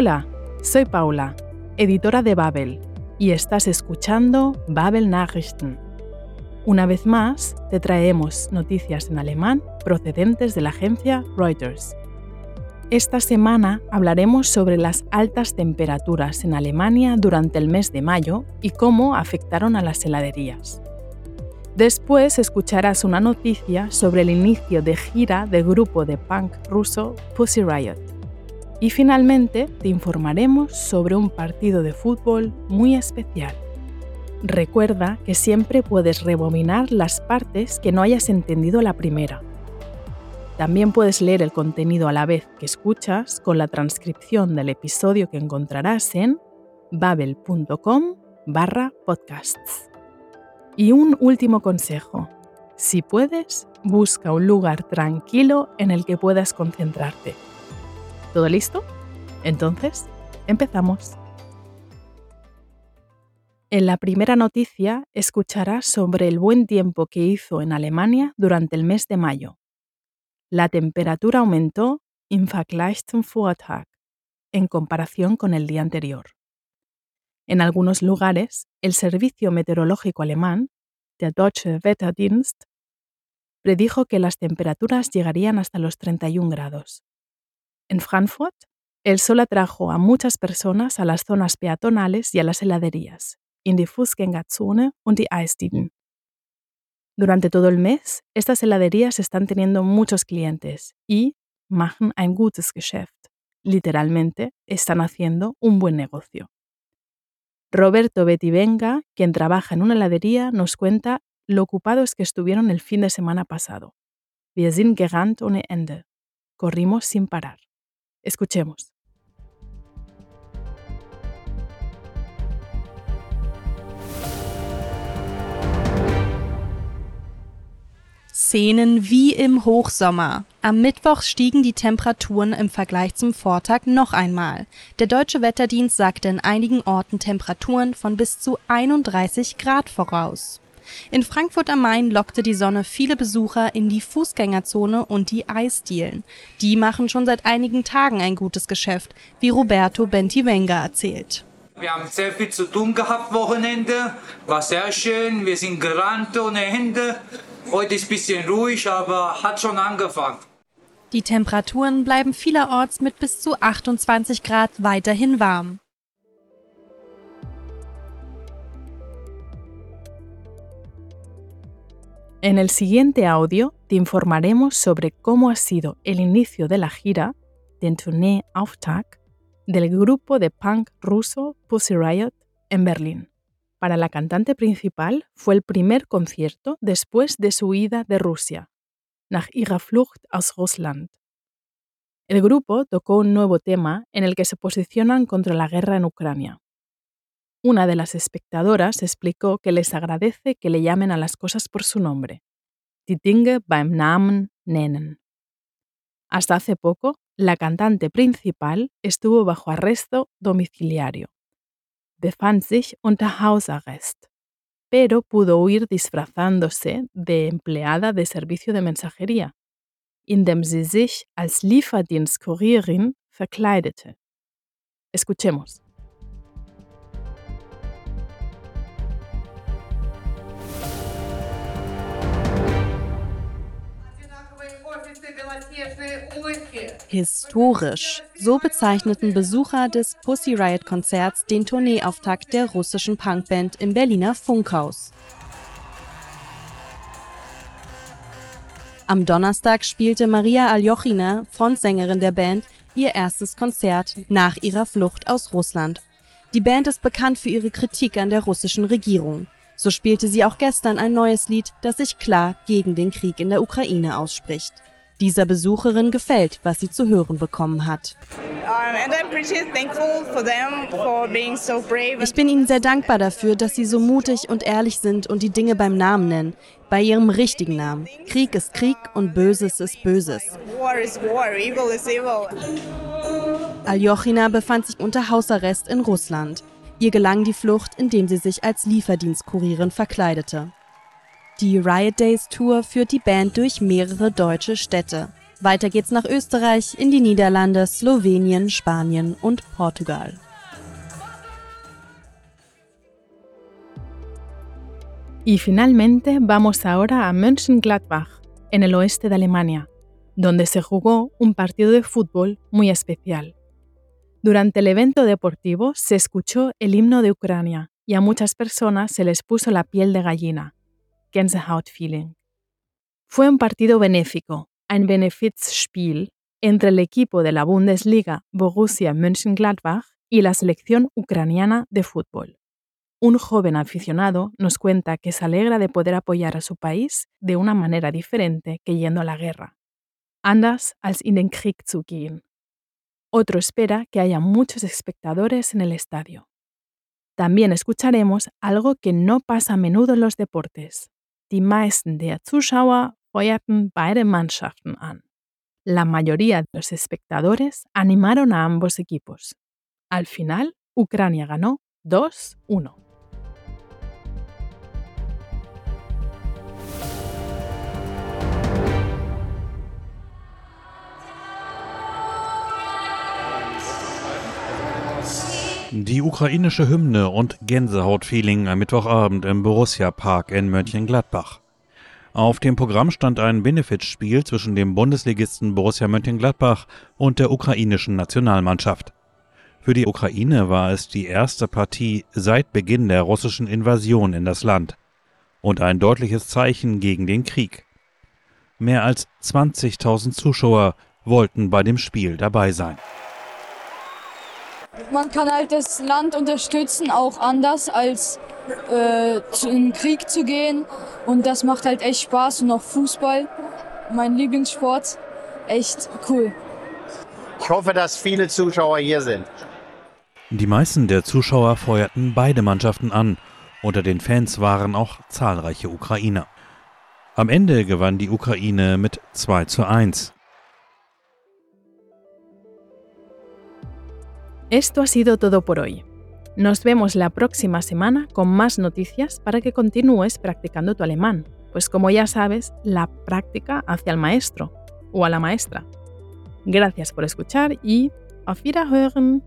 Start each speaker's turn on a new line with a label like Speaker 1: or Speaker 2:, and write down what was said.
Speaker 1: Hola, soy Paula, editora de Babel, y estás escuchando Babel Nachrichten. Una vez más, te traemos noticias en alemán procedentes de la agencia Reuters. Esta semana hablaremos sobre las altas temperaturas en Alemania durante el mes de mayo y cómo afectaron a las heladerías. Después escucharás una noticia sobre el inicio de gira del grupo de punk ruso Pussy Riot. Y finalmente te informaremos sobre un partido de fútbol muy especial. Recuerda que siempre puedes rebobinar las partes que no hayas entendido la primera. También puedes leer el contenido a la vez que escuchas con la transcripción del episodio que encontrarás en babel.com barra podcasts. Y un último consejo. Si puedes, busca un lugar tranquilo en el que puedas concentrarte. ¿Todo listo? Entonces, empezamos. En la primera noticia escucharás sobre el buen tiempo que hizo en Alemania durante el mes de mayo. La temperatura aumentó im Vergleich zum Vortag, en comparación con el día anterior. En algunos lugares, el Servicio Meteorológico Alemán, der Deutsche Wetterdienst, predijo que las temperaturas llegarían hasta los 31 grados. En Frankfurt, el sol atrajo a muchas personas a las zonas peatonales y a las heladerías, in die Fußgängerzone und die Eisdielen. Durante todo el mes, estas heladerías están teniendo muchos clientes y machen ein gutes Geschäft. Literalmente, están haciendo un buen negocio. Roberto Betivenga, quien trabaja en una heladería, nos cuenta lo ocupados que estuvieron el fin de semana pasado. Wir sind gerannt ohne Ende. Corrimos sin parar. Escuchemos.
Speaker 2: Szenen wie im Hochsommer. Am Mittwoch stiegen die Temperaturen im Vergleich zum Vortag noch einmal. Der deutsche Wetterdienst sagte in einigen Orten Temperaturen von bis zu 31 Grad voraus. In Frankfurt am Main lockte die Sonne viele Besucher in die Fußgängerzone und die Eisdielen. Die machen schon seit einigen Tagen ein gutes Geschäft, wie Roberto Bentivenga erzählt.
Speaker 3: Wir haben sehr viel zu tun gehabt Wochenende, war sehr schön, wir sind gerannt ohne Ende. Heute ist ein bisschen ruhig, aber hat schon angefangen.
Speaker 2: Die Temperaturen bleiben vielerorts mit bis zu 28 Grad weiterhin warm.
Speaker 1: En el siguiente audio te informaremos sobre cómo ha sido el inicio de la gira, den Tournee Auftakt, del grupo de punk ruso Pussy Riot en Berlín. Para la cantante principal fue el primer concierto después de su huida de Rusia, nach ihrer Flucht aus Russland. El grupo tocó un nuevo tema en el que se posicionan contra la guerra en Ucrania. Una de las espectadoras explicó que les agradece que le llamen a las cosas por su nombre, die Dinge beim Namen nennen. Hasta hace poco, la cantante principal estuvo bajo arresto domiciliario, befand sich unter Hausarrest, pero pudo huir disfrazándose de empleada de servicio de mensajería, indem sie sich als Lieferdienstkurierin verkleidete. Escuchemos.
Speaker 2: Historisch. So bezeichneten Besucher des Pussy Riot Konzerts den Tourneeauftakt der russischen Punkband im Berliner Funkhaus. Am Donnerstag spielte Maria Aljochina, Frontsängerin der Band, ihr erstes Konzert nach ihrer Flucht aus Russland. Die Band ist bekannt für ihre Kritik an der russischen Regierung. So spielte sie auch gestern ein neues Lied, das sich klar gegen den Krieg in der Ukraine ausspricht. Dieser Besucherin gefällt, was sie zu hören bekommen hat. Ich bin ihnen sehr dankbar dafür, dass sie so mutig und ehrlich sind und die Dinge beim Namen nennen, bei ihrem richtigen Namen. Krieg ist Krieg und Böses ist Böses. Aljochina befand sich unter Hausarrest in Russland. Ihr gelang die Flucht, indem sie sich als Lieferdienstkurierin verkleidete. Die Riot Days Tour führt die Band durch mehrere deutsche Städte. Weiter geht's nach Österreich, in die Niederlande, Slowenien, Spanien und Portugal.
Speaker 1: Y finalmente vamos ahora a Mönchengladbach, en el oeste de Alemania, donde se jugó un partido de fútbol muy especial. Durante el evento deportivo se escuchó el himno de Ucrania y a muchas personas se les puso la piel de gallina, Gänsehautfeeling. Fue un partido benéfico, ein Benefizspiel, entre el equipo de la Bundesliga Borussia Mönchengladbach y la selección ucraniana de fútbol. Un joven aficionado nos cuenta que se alegra de poder apoyar a su país de una manera diferente que yendo a la guerra. Anders als in den Krieg zu gehen. Otro espera que haya muchos espectadores en el estadio. También escucharemos algo que no pasa a menudo en los deportes. Die meisten der Zuschauer feuerten beide Mannschaften an. La mayoría de los espectadores animaron a ambos equipos. Al final, Ucrania ganó 2-1.
Speaker 4: Die ukrainische Hymne und Gänsehautfeeling am Mittwochabend im Borussia Park in Mönchengladbach. Auf dem Programm stand ein Benefitspiel zwischen dem Bundesligisten Borussia Mönchengladbach und der ukrainischen Nationalmannschaft. Für die Ukraine war es die erste Partie seit Beginn der russischen Invasion in das Land und ein deutliches Zeichen gegen den Krieg. Mehr als 20.000 Zuschauer wollten bei dem Spiel dabei sein.
Speaker 5: Man kann halt das Land unterstützen, auch anders als äh, in den Krieg zu gehen. Und das macht halt echt Spaß und auch Fußball, mein Lieblingssport, echt cool.
Speaker 6: Ich hoffe, dass viele Zuschauer hier sind.
Speaker 4: Die meisten der Zuschauer feuerten beide Mannschaften an. Unter den Fans waren auch zahlreiche Ukrainer. Am Ende gewann die Ukraine mit 2 zu 1.
Speaker 1: Esto ha sido todo por hoy. Nos vemos la próxima semana con más noticias para que continúes practicando tu alemán, pues como ya sabes, la práctica hacia el maestro o a la maestra. Gracias por escuchar y auf Wiederhören.